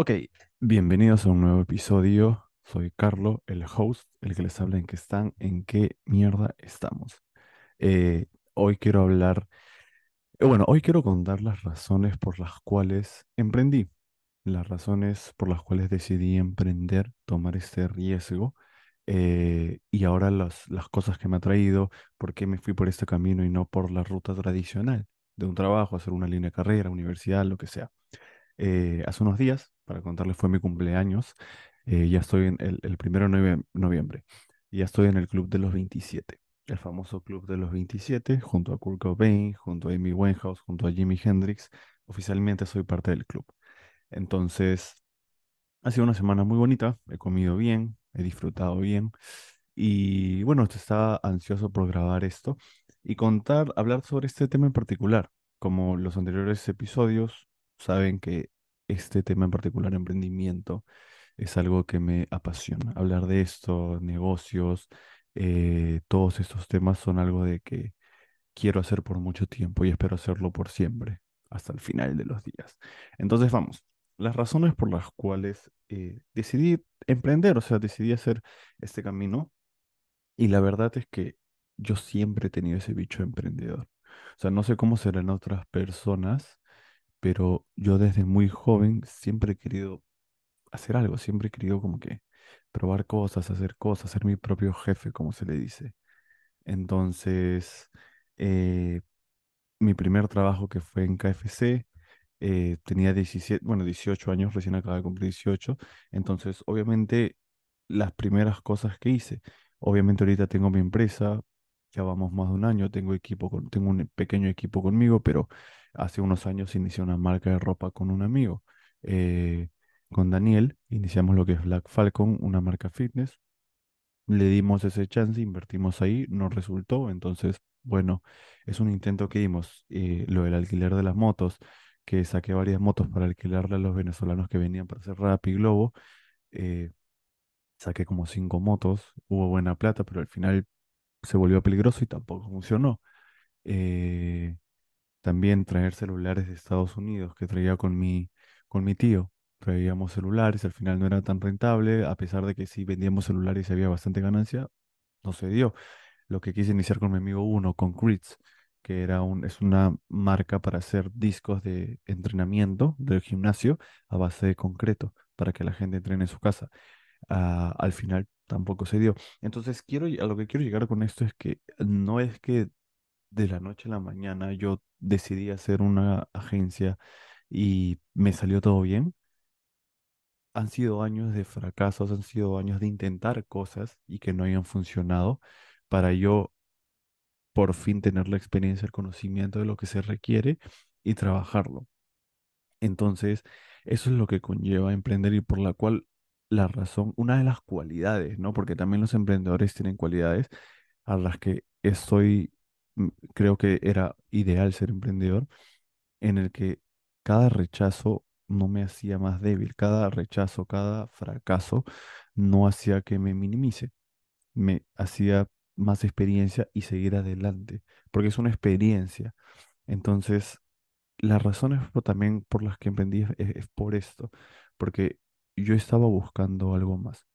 Ok, bienvenidos a un nuevo episodio. Soy Carlo, el host, el que les habla en qué están, en qué mierda estamos. Eh, hoy quiero hablar, eh, bueno, hoy quiero contar las razones por las cuales emprendí, las razones por las cuales decidí emprender, tomar este riesgo eh, y ahora las, las cosas que me ha traído, por qué me fui por este camino y no por la ruta tradicional de un trabajo, hacer una línea de carrera, universidad, lo que sea. Eh, hace unos días, para contarles, fue mi cumpleaños. eh, ya estoy en el, el primero de novie- noviembre. Ya estoy en el club de los 27. El famoso club de los 27, junto a Kurt Cobain, junto a Amy Winehouse, junto a Jimi Hendrix. Oficialmente soy parte del club. Entonces, ha sido una semana muy bonita. He comido bien, he disfrutado bien. Y bueno, estaba ansioso por grabar esto y contar, hablar sobre este tema en particular. Como los anteriores episodios, saben que este tema en particular, emprendimiento, es algo que me apasiona. Hablar de esto, negocios, eh, todos estos temas son algo de que quiero hacer por mucho tiempo y espero hacerlo por siempre, hasta el final de los días. Entonces, vamos, las razones por las cuales eh, decidí emprender, o sea, decidí hacer este camino y la verdad es que yo siempre he tenido ese bicho emprendedor. O sea, no sé cómo serán otras personas, pero yo desde muy joven siempre he querido hacer algo, siempre he querido como que probar cosas, hacer cosas, ser mi propio jefe, como se le dice. Entonces, eh, mi primer trabajo que fue en KFC, eh, tenía 17, bueno, 18 años, recién acababa de cumplir 18, entonces obviamente las primeras cosas que hice, obviamente ahorita tengo mi empresa, ya vamos más de un año, tengo equipo tengo un pequeño equipo conmigo, pero hace unos años inicié una marca de ropa con un amigo, eh, con Daniel, iniciamos lo que es Black Falcon, una marca fitness, le dimos ese chance, invertimos ahí, no resultó, entonces, bueno, es un intento que dimos. Eh, lo del alquiler de las motos, que saqué varias motos para alquilarle a los venezolanos que venían para hacer Rappi Globo, eh, saqué como cinco motos, hubo buena plata, pero al final se volvió peligroso y tampoco funcionó. Eh, también traer celulares de Estados Unidos que traía con mi, con mi tío. Traíamos celulares, al final no era tan rentable, a pesar de que sí vendíamos celulares y había bastante ganancia, no se dio. Lo que quise iniciar con mi amigo Uno, con Crits, que era un, es una marca para hacer discos de entrenamiento del gimnasio a base de concreto, para que la gente entrene en su casa. Ah, al final tampoco se dio. Entonces, quiero, a lo que quiero llegar con esto es que no es que de la noche a la mañana yo decidí hacer una agencia y me salió todo bien. Han sido años de fracasos, han sido años de intentar cosas y que no hayan funcionado para yo por fin tener la experiencia, el conocimiento de lo que se requiere y trabajarlo. Entonces, eso es lo que conlleva emprender y por la cual la razón, una de las cualidades, ¿no? Porque también los emprendedores tienen cualidades a las que estoy, creo que era ideal ser emprendedor, en el que cada rechazo no me hacía más débil, cada rechazo, cada fracaso no hacía que me minimice, me hacía más experiencia y seguir adelante, porque es una experiencia. Entonces, las razones también por las que emprendí es, por esto, porque yo estaba buscando algo más.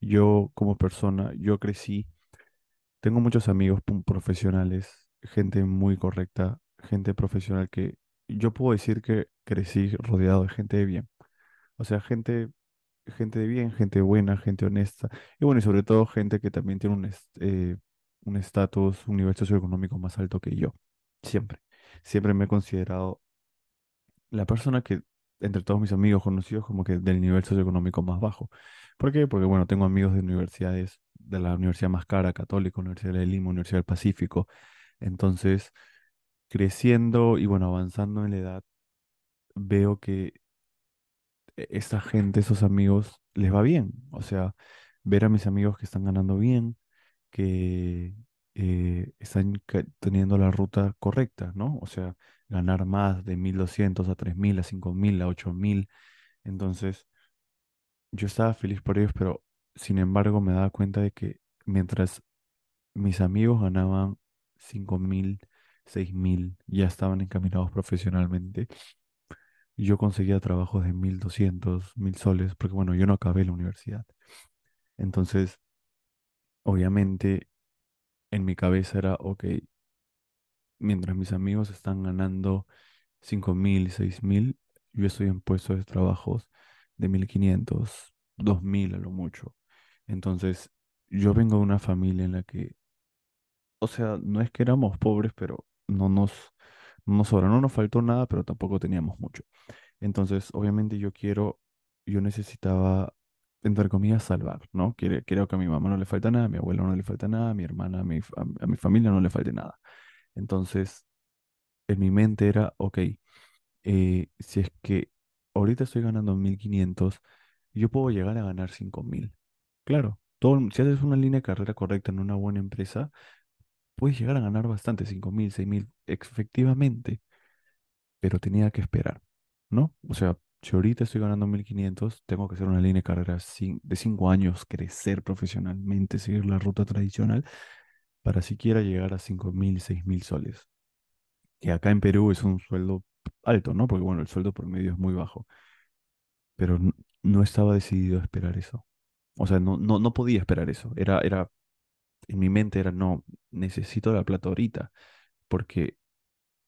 Yo como persona, yo crecí, tengo muchos amigos profesionales, gente muy correcta, gente profesional que yo puedo decir que crecí rodeado de gente de bien. O sea, gente, gente de bien, gente buena, gente honesta. Y bueno, y sobre todo gente que también tiene un eh, un estatus, un nivel socioeconómico más alto que yo. Siempre. Siempre me he considerado la persona que, entre todos mis amigos conocidos, como que del nivel socioeconómico más bajo. ¿Por qué? Porque, bueno, tengo amigos de universidades, de la universidad más cara, católica, Universidad de Lima, Universidad del Pacífico. Entonces, creciendo y, bueno, avanzando en la edad, veo que e- esta gente, esos amigos, les va bien. O sea, ver a mis amigos que están ganando bien, que eh, están teniendo la ruta correcta, ¿no? O sea, ganar más de 1.200 a 3.000 a 5.000 a 8.000. Entonces, yo estaba feliz por ellos, pero sin embargo me daba cuenta de que mientras mis amigos ganaban 5.000, 6.000, ya estaban encaminados profesionalmente, yo conseguía trabajos de mil doscientos mil soles, porque bueno, yo no acabé la universidad. Entonces, obviamente, en mi cabeza era, ok, mientras mis amigos están ganando cinco mil, seis mil, yo estoy en puestos de trabajos de mil quinientos, dos mil a lo mucho. Entonces, yo vengo de una familia en la que, o sea, no es que éramos pobres, pero no nos, no nos sobra, no nos faltó nada, pero tampoco teníamos mucho. Entonces, obviamente yo quiero, yo necesitaba, entre comillas, salvar, ¿no? Quiero, quiero que a mi mamá no le falta nada, a mi abuelo no le falta nada, a mi hermana, a mi, fa- a mi familia no le falte nada. Entonces, en mi mente era, ok, eh, si es que ahorita estoy ganando 1500, yo puedo llegar a ganar 5000. Claro, todo, si haces una línea de carrera correcta en una buena empresa, puedes llegar a ganar bastante, 5000, 6000, efectivamente, pero tenía que esperar, ¿no? O sea, si ahorita estoy ganando 1500, tengo que hacer una línea de carrera de 5 años, crecer profesionalmente, seguir la ruta tradicional, para siquiera llegar a 5000, 6000 soles, que acá en Perú es un sueldo alto, ¿no? Porque bueno, el sueldo promedio es muy bajo, pero no estaba decidido a esperar eso. O sea, no, no, no podía esperar eso. Era, era, en mi mente era, no, necesito la plata ahorita, porque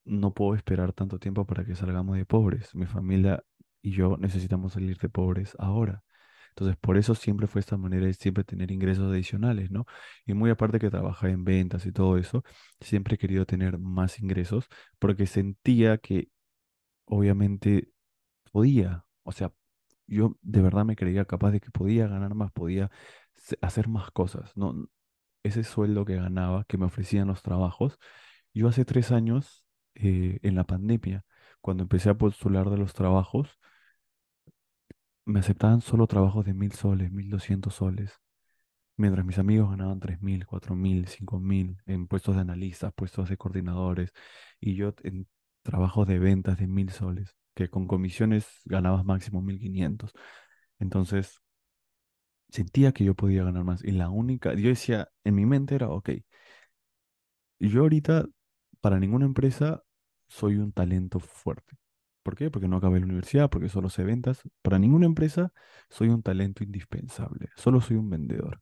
no puedo esperar tanto tiempo para que salgamos de pobres. Mi familia y yo necesitamos salir de pobres ahora. Entonces, por eso siempre fue esta manera de siempre tener ingresos adicionales, ¿no? Y muy aparte que trabajar en ventas y todo eso, siempre he querido tener más ingresos porque sentía que obviamente podía, o sea, yo de verdad me creía capaz de que podía ganar más, podía hacer más cosas, ¿no? Ese sueldo que ganaba, que me ofrecían los trabajos, yo hace tres años, eh, en la pandemia, cuando empecé a postular de los trabajos, me aceptaban solo trabajos de mil soles, mil doscientos soles, mientras mis amigos ganaban tres mil, cuatro mil, cinco mil en puestos de analistas, puestos de coordinadores, y yo en trabajos de ventas de mil soles, que con comisiones ganabas máximo mil quinientos. Entonces sentía que yo podía ganar más, y la única, yo decía, en mi mente era, ok, yo ahorita para ninguna empresa soy un talento fuerte. ¿Por qué? Porque no acabé la universidad, porque solo sé ventas. Para ninguna empresa soy un talento indispensable, solo soy un vendedor.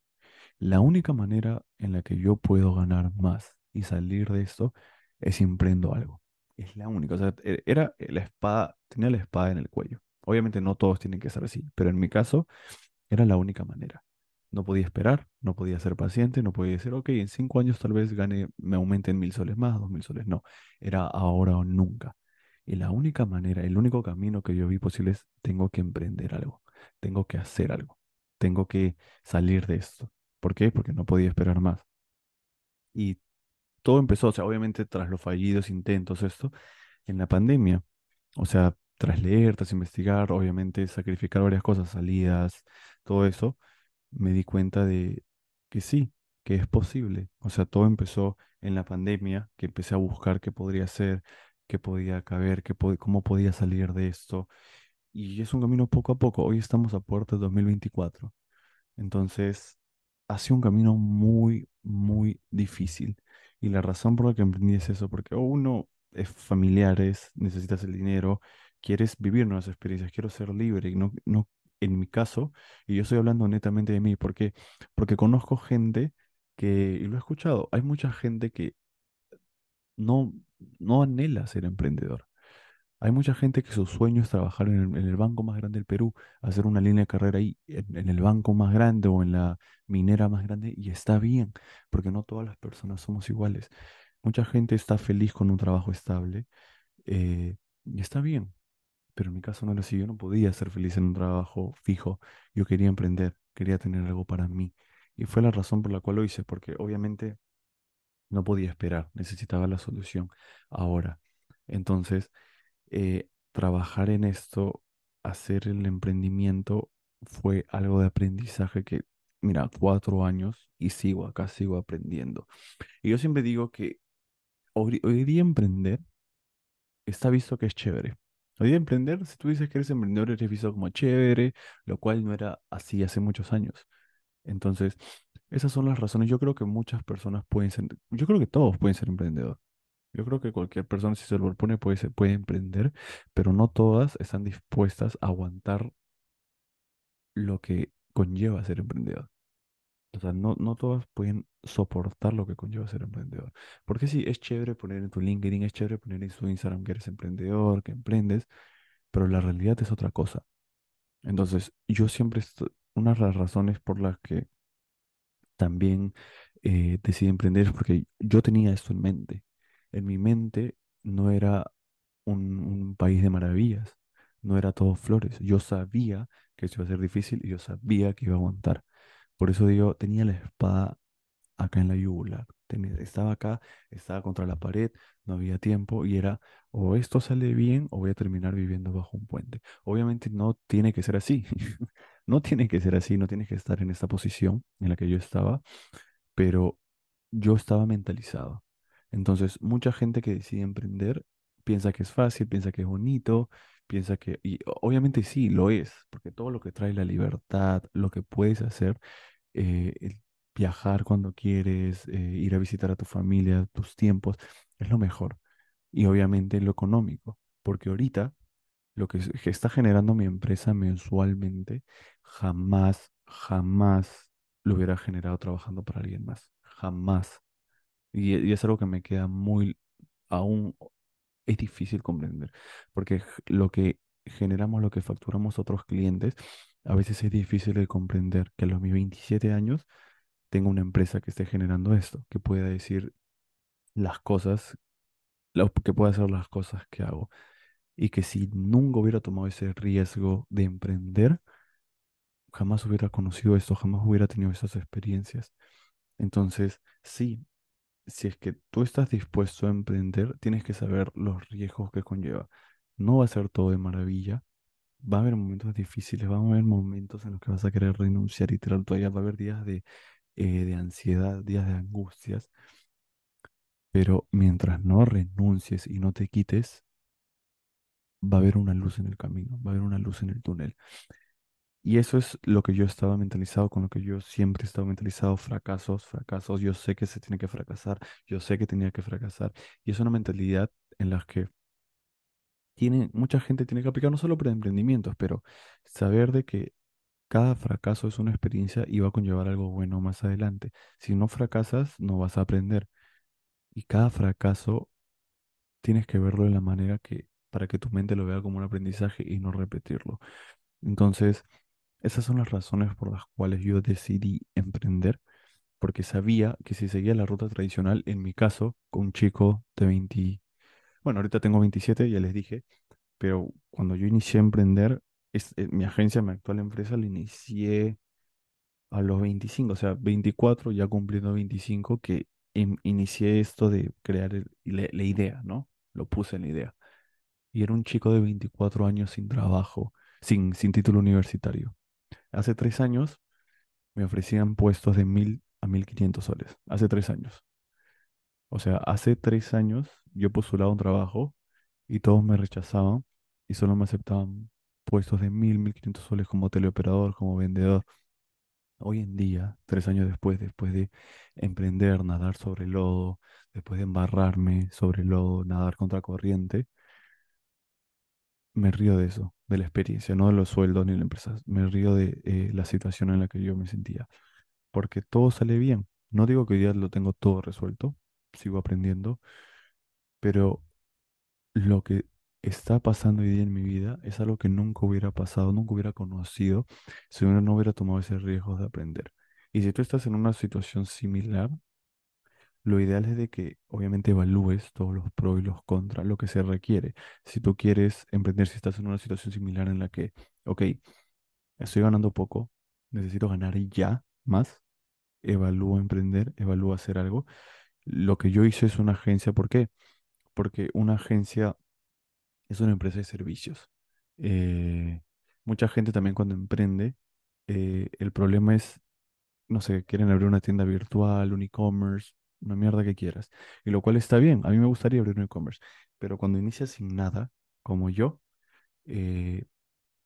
La única manera en la que yo puedo ganar más y salir de esto es si emprendo algo. Es la única. O sea, e- era la espada, tenía la espada en el cuello. Obviamente no todos tienen que ser así, pero en mi caso era la única manera. No podía esperar, no podía ser paciente, no podía decir, ok, en cinco años tal vez gane, me aumenten mil soles más, dos mil soles. No, era ahora o nunca. Y la única manera, el único camino que yo vi posible es, tengo que emprender algo, tengo que hacer algo, tengo que salir de esto. ¿Por qué? Porque no podía esperar más. Y todo empezó, o sea, obviamente tras los fallidos intentos, esto, en la pandemia. O sea, tras leer, tras investigar, obviamente sacrificar varias cosas, salidas, todo eso me di cuenta de que sí, que es posible. O sea, todo empezó en la pandemia, que empecé a buscar qué podría hacer, qué podía caber, qué cómo podía salir de esto. Y es un camino poco a poco. Hoy estamos a puertas de 2024. Entonces, ha un camino muy, muy difícil. Y la razón por la que emprendí es eso, porque uno es familiares, necesitas el dinero, quieres vivir nuevas experiencias, quiero ser libre. No, no, en mi caso, y yo estoy hablando netamente de mí, porque, porque conozco gente que, y lo he escuchado, hay mucha gente que no, no anhela ser emprendedor. Hay mucha gente que su sueño es trabajar en el, banco más grande del Perú, hacer una línea de carrera ahí, en, en el banco más grande o en la minera más grande, y está bien, porque no todas las personas somos iguales. Mucha gente está feliz con un trabajo estable, eh, y está bien, pero en mi caso no así. Yo no podía ser feliz en un trabajo fijo. Yo quería emprender, quería tener algo para mí. Y fue la razón por la cual lo hice, porque obviamente no podía esperar, necesitaba la solución ahora. Entonces, eh, trabajar en esto, hacer el emprendimiento, fue algo de aprendizaje que, mira, cuatro años y sigo acá, sigo aprendiendo. Y yo siempre digo que hoy, hoy día emprender está visto que es chévere. Hoy emprender, si tú dices que eres emprendedor, eres visto como chévere, lo cual no era así hace muchos años. Entonces, esas son las razones. Yo creo que muchas personas pueden ser, yo creo que todos pueden ser emprendedores. Yo creo que cualquier persona, si se lo propone, puede, se puede emprender, pero no todas están dispuestas a aguantar lo que conlleva ser emprendedor. O sea, no, no todas pueden soportar lo que conlleva ser emprendedor. Porque sí, es chévere poner en tu LinkedIn, es chévere poner en tu Instagram que eres emprendedor, que emprendes, pero la realidad es otra cosa. Entonces, yo siempre, una de las razones por las que también eh, decidí emprender es porque yo tenía esto en mente. En mi mente no era un, un país de maravillas, no era todo flores. Yo sabía que eso iba a ser difícil y yo sabía que iba a aguantar. Por eso digo, tenía la espada acá en la yugular. Tenía- estaba acá, estaba contra la pared, no había tiempo y era o esto sale bien o voy a terminar viviendo bajo un puente. Obviamente no tiene que ser así. No tiene que ser así, no tienes que estar en esta posición en la que yo estaba, pero yo estaba mentalizado. Entonces, mucha gente que decide emprender piensa que es fácil, piensa que es bonito, piensa que, y obviamente sí, lo es, porque todo lo que trae la libertad, lo que puedes hacer, eh, el viajar cuando quieres, eh, ir a visitar a tu familia, tus tiempos, es lo mejor. Y obviamente lo económico, porque ahorita lo que, está generando mi empresa mensualmente, jamás, jamás lo hubiera generado trabajando para alguien más. Jamás. Y, y es algo que me queda muy, aún es difícil comprender, porque lo que generamos, lo que facturamos a otros clientes, a veces es difícil de comprender que a los mis 27 años tengo una empresa que esté generando esto, que pueda decir las cosas, que pueda hacer las cosas que hago. Y que si nunca hubiera tomado ese riesgo de emprender, jamás hubiera conocido esto, jamás hubiera tenido esas experiencias. Entonces, sí, si es que tú estás dispuesto a emprender, tienes que saber los riesgos que conlleva. No va a ser todo de maravilla. Va a haber momentos difíciles, va a haber momentos en los que vas a querer renunciar y tirar toalla, va a haber días de, eh, de ansiedad, días de angustias, pero mientras no renuncies y no te quites, va a haber una luz en el camino, va a haber una luz en el túnel. Y eso es lo que yo estaba mentalizado, con lo que yo siempre he estado mentalizado, fracasos, fracasos, yo sé que se tiene que fracasar, yo sé que tenía que fracasar. Y es una mentalidad en la que tiene, mucha gente tiene que aplicar no solo para emprendimientos, pero saber de que cada fracaso es una experiencia y va a conllevar algo bueno más adelante. Si no fracasas, no vas a aprender. Y cada fracaso tienes que verlo de la manera que, para que tu mente lo vea como un aprendizaje y no repetirlo. Entonces, esas son las razones por las cuales yo decidí emprender, porque sabía que si seguía la ruta tradicional, en mi caso, con un chico de 20, bueno, ahorita tengo 27, ya les dije, pero cuando yo inicié a emprender, es, eh, mi agencia, mi actual empresa, la inicié a los 25, o sea, 24, ya cumpliendo 25, que in- inicié esto de crear el- la, la idea, ¿no? Lo puse en la idea. Y era un chico de 24 años sin trabajo, sin, sin título universitario. Hace tres años me ofrecían puestos de mil a 1500 soles. Hace tres años. O sea, hace tres años yo postulaba un trabajo y todos me rechazaban y solo me aceptaban puestos de mil, mil quinientos soles como teleoperador, como vendedor. Hoy en día, tres años después, después de emprender, nadar sobre el lodo, después de embarrarme sobre el lodo, nadar contra corriente, me río de eso, de la experiencia, no de los sueldos ni la empresa. Me río de eh, la situación en la que yo me sentía. porque todo sale bien. No digo que hoy día lo tengo todo resuelto, sigo aprendiendo, pero lo que está pasando hoy día en mi vida es algo que nunca hubiera pasado, nunca hubiera conocido si uno no hubiera tomado ese riesgo de aprender. Y si tú estás en una situación similar, lo ideal es de que obviamente evalúes todos los pros y los contras, lo que se requiere. Si tú quieres emprender, si estás en una situación similar en la que, ok, estoy ganando poco, necesito ganar ya más, evalúo emprender, evalúo hacer algo. Lo que yo hice es una agencia, ¿por qué? Porque una agencia es una empresa de servicios. Eh, mucha gente también cuando emprende, eh, el problema es, no sé, quieren abrir una tienda virtual, un e-commerce, una mierda que quieras. Y lo cual está bien, a mí me gustaría abrir un e-commerce, pero cuando inicias sin nada, como yo, eh,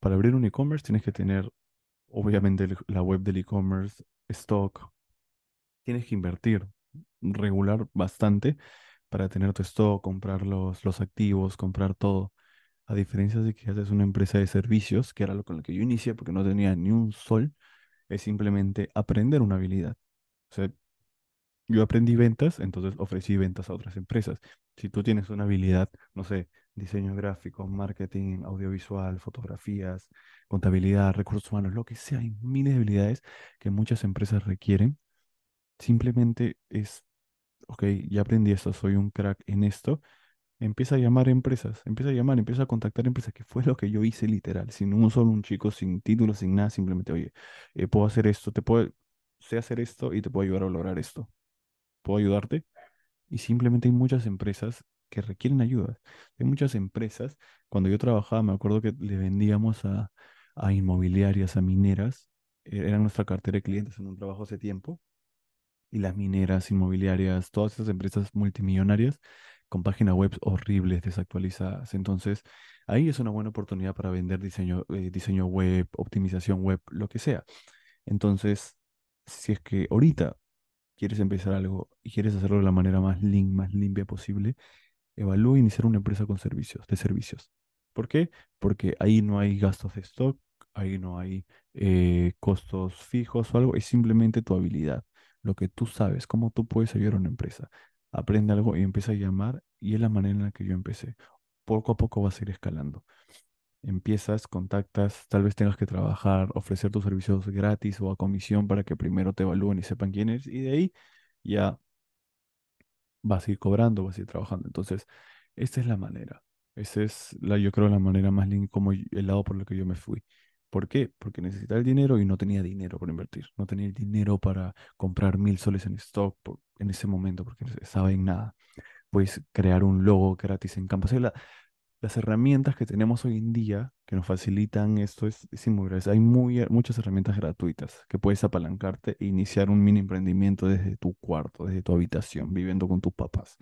para abrir un e-commerce tienes que tener, obviamente, la web del e-commerce, stock, tienes que invertir regular bastante para tener tu stock, comprar los, los activos, comprar todo. A diferencia de que haces una empresa de servicios, que era lo con lo que yo inicié porque no tenía ni un sol, es simplemente aprender una habilidad. O sea, yo aprendí ventas, entonces ofrecí ventas a otras empresas. Si tú tienes una habilidad, no sé, diseño gráfico, marketing, audiovisual, fotografías, contabilidad, recursos humanos, lo que sea, hay miles de habilidades que muchas empresas requieren. Simplemente es, ok, ya aprendí esto, soy un crack en esto. Empieza a llamar empresas, empieza a llamar, empieza a contactar empresas, que fue lo que yo hice literal, sin un solo un chico, sin título, sin nada, simplemente, oye, eh, puedo hacer esto, te puedo, sé hacer esto y te puedo ayudar a lograr esto puedo ayudarte. Y simplemente hay muchas empresas que requieren ayuda. Hay muchas empresas, cuando yo trabajaba, me acuerdo que le vendíamos a, a inmobiliarias, a mineras, e- era nuestra cartera de clientes en un trabajo hace tiempo, y las mineras, inmobiliarias, todas esas empresas multimillonarias con páginas web horribles, desactualizadas. Entonces, ahí es una buena oportunidad para vender diseño, eh, diseño web, optimización web, lo que sea. Entonces, si es que ahorita quieres empezar algo y quieres hacerlo de la manera más lin- más limpia posible, evalúa iniciar una empresa con servicios, de servicios. ¿Por qué? Porque ahí no hay gastos de stock, ahí no hay eh, costos fijos o algo, es simplemente tu habilidad, lo que tú sabes, cómo tú puedes ayudar a una empresa. Aprende algo y empieza a llamar y es la manera en la que yo empecé. Poco a poco vas a ir escalando. Empiezas, contactas, tal vez tengas que trabajar, ofrecer tus servicios gratis o a comisión para que primero te evalúen y sepan quién eres y de ahí ya vas a ir cobrando, vas a ir trabajando. Entonces, esta es la manera. Esa es la, yo creo, la manera más linda como el lado por el que yo me fui. ¿Por qué? Porque necesitaba el dinero y no tenía dinero para invertir. No tenía el dinero para comprar mil soles en stock por- en ese momento porque no estaba en nada. Pues crear un logo gratis en Canva. O sea, la- las herramientas que tenemos hoy en día que nos facilitan esto es, es inmovable. Hay muy, muchas herramientas gratuitas que puedes apalancarte e iniciar un mini emprendimiento desde tu cuarto, desde tu habitación, viviendo con tus papás.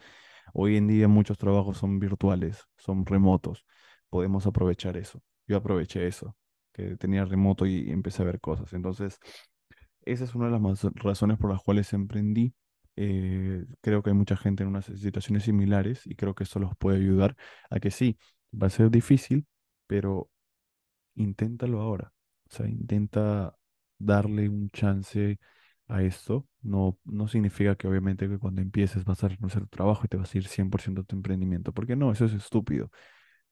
Hoy en día muchos trabajos son virtuales, son remotos. Podemos aprovechar eso. Yo aproveché eso, que tenía remoto y empecé a ver cosas. Entonces, esa es una de las más razones por las cuales emprendí. Eh, creo que hay mucha gente en unas situaciones similares y creo que esto los puede ayudar a que sí, va a ser difícil, pero inténtalo ahora. O sea, intenta darle un chance a esto. No, no significa que obviamente que cuando empieces vas a renunciar a tu trabajo y te vas a ir 100% a tu emprendimiento, porque no, eso es estúpido.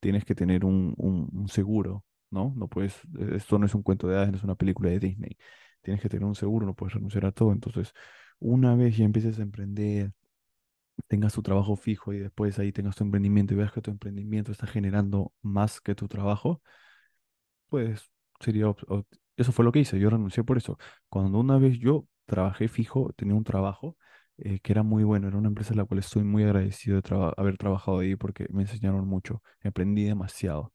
Tienes que tener un, un seguro, ¿no? No puedes, eh, esto no es un cuento de hadas, no es una película de Disney. Tienes que tener un seguro, no puedes renunciar a todo. Entonces, una vez ya empieces a emprender, tengas tu trabajo fijo y después ahí tengas tu emprendimiento y veas que tu emprendimiento está generando más que tu trabajo, pues sería, eso fue lo que hice, yo renuncié por eso. Cuando una vez yo trabajé fijo, tenía un trabajo eh, que era muy bueno, era una empresa en la cual estoy muy agradecido de haber trabajado ahí porque me enseñaron mucho, aprendí demasiado.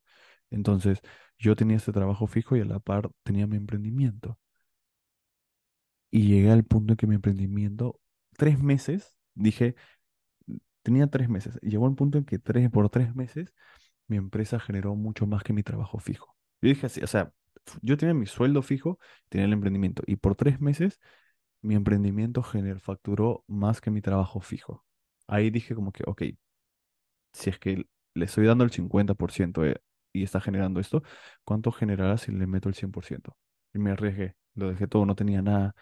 Entonces, yo tenía este trabajo fijo y a la par tenía mi emprendimiento. Y llegué al punto en que mi emprendimiento, tres meses, dije, tenía tres meses, llegó al punto en que tres, por tres meses mi empresa generó mucho más que mi trabajo fijo. Yo dije así, o sea, yo tenía mi sueldo fijo, tenía el emprendimiento y por tres meses mi emprendimiento gener, facturó más que mi trabajo fijo. Ahí dije como que, ok, si es que le estoy dando el 50% eh, y está generando esto, ¿cuánto generará si le meto el 100%? Y me arriesgué, lo dejé todo, no tenía nada.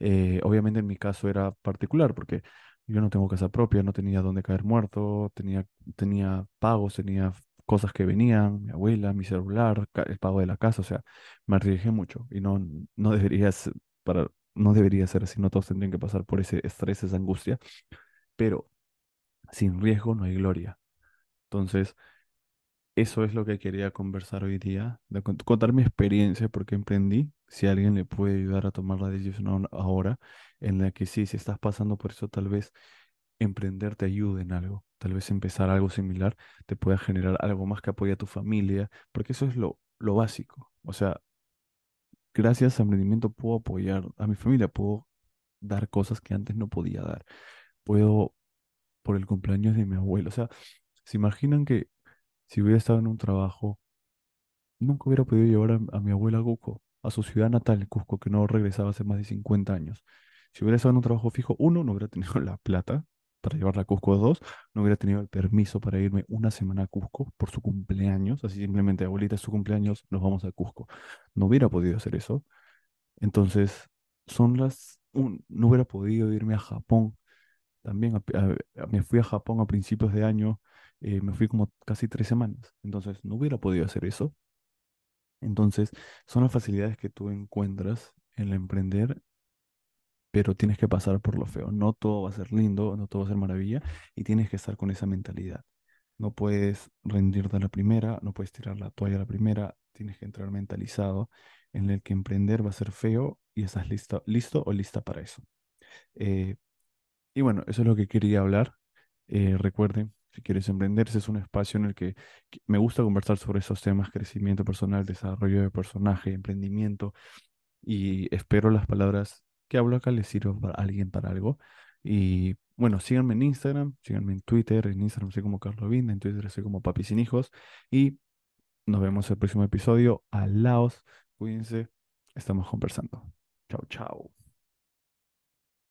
Eh, obviamente en mi caso era particular porque yo no tengo casa propia, no tenía dónde caer muerto, tenía, tenía pagos, tenía cosas que venían, mi abuela, mi celular, el pago de la casa, o sea, me arriesgué mucho y no, no debería ser, para, no debería ser así, no todos tendrían que pasar por ese estrés, esa angustia, pero sin riesgo no hay gloria. Entonces, eso es lo que quería conversar hoy día, de cont- contar mi experiencia porque emprendí, si alguien le puede ayudar a tomar la decisión ahora, ahora, en la que sí, si estás pasando por eso, tal vez emprender te ayude en algo, tal vez empezar algo similar te pueda generar algo más que apoye a tu familia, porque eso es lo, lo básico. O sea, gracias a emprendimiento puedo apoyar a mi familia, puedo dar cosas que antes no podía dar, puedo por el cumpleaños de mi abuelo, o sea, ¿se imaginan que si hubiera estado en un trabajo Nunca hubiera podido llevar a, mi abuela a Cusco, a su ciudad natal, Cusco, que no regresaba hace más de 50 años. Si hubiera estado en un trabajo fijo, uno, no hubiera tenido la plata, para llevarla a Cusco 2, no hubiera tenido el permiso para irme una semana a Cusco por su cumpleaños, así simplemente, abuelita, es su cumpleaños, nos vamos a Cusco. No hubiera podido hacer eso. Entonces, son las... no hubiera podido irme a Japón. También me fui a Japón a principios de año, eh, me fui como casi tres semanas. Entonces, no hubiera podido hacer eso. Entonces, son las facilidades que tú encuentras en emprender pero tienes que pasar por lo feo. No todo va a ser lindo, no todo va a ser maravilla, y tienes que estar con esa mentalidad. No puedes rendirte a la primera, no puedes tirar la toalla a la primera, tienes que entrar mentalizado en el que emprender va a ser feo y estás listo, listo o lista para eso. Eh, y bueno, eso es lo que quería hablar. Eh, recuerden, si quieres emprender, ese es un espacio en el que, me gusta conversar sobre esos temas, crecimiento personal, desarrollo de personaje, emprendimiento y espero las palabras que hablo acá les sirvan para alguien para algo. Y bueno, síganme en Instagram, síganme en Twitter, en Instagram soy como Carlos Vinda, en Twitter soy como Papi Sin Hijos. Y nos vemos el próximo episodio. Alaos, cuídense, estamos conversando. Chao, chao.